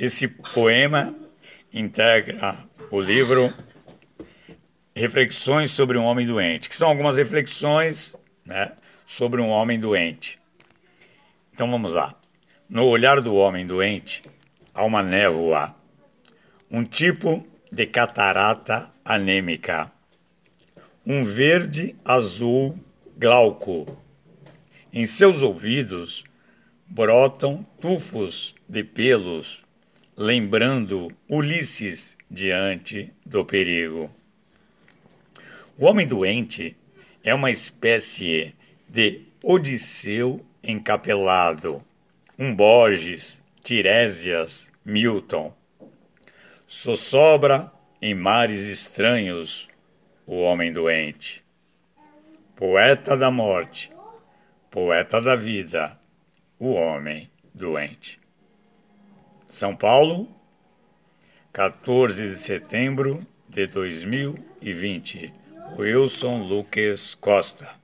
Esse poema integra o livro Reflexões sobre um Homem Doente, que são algumas reflexões né, sobre um homem doente. Então vamos lá. No olhar do homem doente há uma névoa, um tipo de catarata anêmica, um verde azul glauco. Em seus ouvidos brotam tufos de pelos, lembrando Ulisses diante do perigo. O homem doente é uma espécie de Odisseu encapelado, um Borges, Tiresias, Milton. Só sobra em mares estranhos o homem doente. Poeta da morte, poeta da vida, o homem doente. São Paulo, 14 de setembro de 2020. Wilson Lucas Costa.